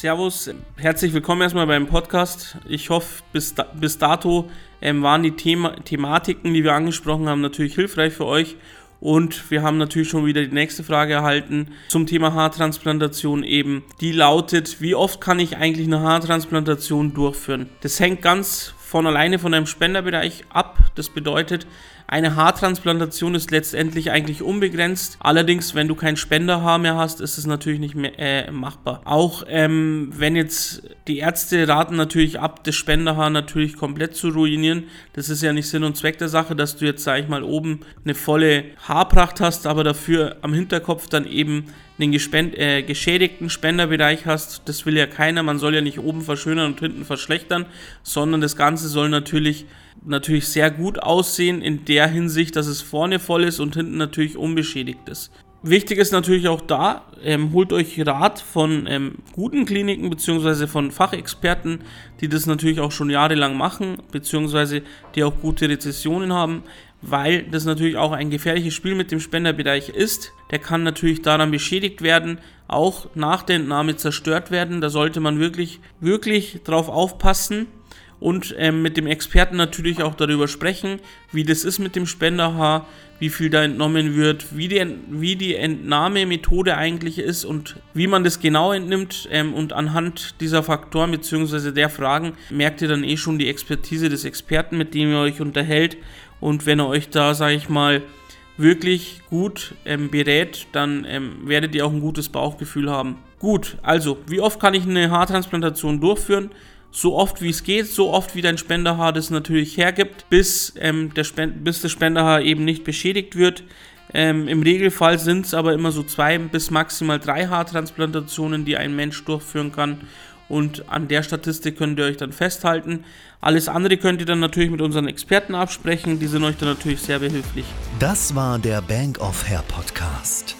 Servus, herzlich willkommen erstmal beim Podcast. Ich hoffe, bis, da, bis dato ähm, waren die Thema, Thematiken, die wir angesprochen haben, natürlich hilfreich für euch. Und wir haben natürlich schon wieder die nächste Frage erhalten zum Thema Haartransplantation eben. Die lautet, wie oft kann ich eigentlich eine Haartransplantation durchführen? Das hängt ganz von alleine von einem Spenderbereich ab. Das bedeutet, eine Haartransplantation ist letztendlich eigentlich unbegrenzt. Allerdings, wenn du kein Spenderhaar mehr hast, ist es natürlich nicht mehr äh, machbar. Auch ähm, wenn jetzt die Ärzte raten natürlich ab, das Spenderhaar natürlich komplett zu ruinieren. Das ist ja nicht Sinn und Zweck der Sache, dass du jetzt, sag ich mal, oben eine volle Haarpracht hast, aber dafür am Hinterkopf dann eben einen gespend, äh, geschädigten Spenderbereich hast. Das will ja keiner. Man soll ja nicht oben verschönern und hinten verschlechtern, sondern das Ganze soll natürlich natürlich sehr gut aussehen in der Hinsicht, dass es vorne voll ist und hinten natürlich unbeschädigt ist. Wichtig ist natürlich auch da, ähm, holt euch Rat von ähm, guten Kliniken bzw. von Fachexperten, die das natürlich auch schon jahrelang machen, bzw. die auch gute Rezessionen haben, weil das natürlich auch ein gefährliches Spiel mit dem Spenderbereich ist. Der kann natürlich daran beschädigt werden, auch nach der Entnahme zerstört werden. Da sollte man wirklich, wirklich drauf aufpassen und ähm, mit dem Experten natürlich auch darüber sprechen, wie das ist mit dem Spenderhaar, wie viel da entnommen wird, wie die, wie die Entnahmemethode eigentlich ist und wie man das genau entnimmt. Ähm, und anhand dieser Faktoren bzw. der Fragen merkt ihr dann eh schon die Expertise des Experten, mit dem ihr euch unterhält. Und wenn er euch da, sage ich mal, wirklich gut ähm, berät, dann ähm, werdet ihr auch ein gutes Bauchgefühl haben. Gut, also, wie oft kann ich eine Haartransplantation durchführen? So oft wie es geht, so oft wie dein Spenderhaar das natürlich hergibt, bis, ähm, der Spend bis das Spenderhaar eben nicht beschädigt wird. Ähm, Im Regelfall sind es aber immer so zwei bis maximal drei Haartransplantationen, die ein Mensch durchführen kann. Und an der Statistik könnt ihr euch dann festhalten. Alles andere könnt ihr dann natürlich mit unseren Experten absprechen. Die sind euch dann natürlich sehr behilflich. Das war der Bank of Hair Podcast.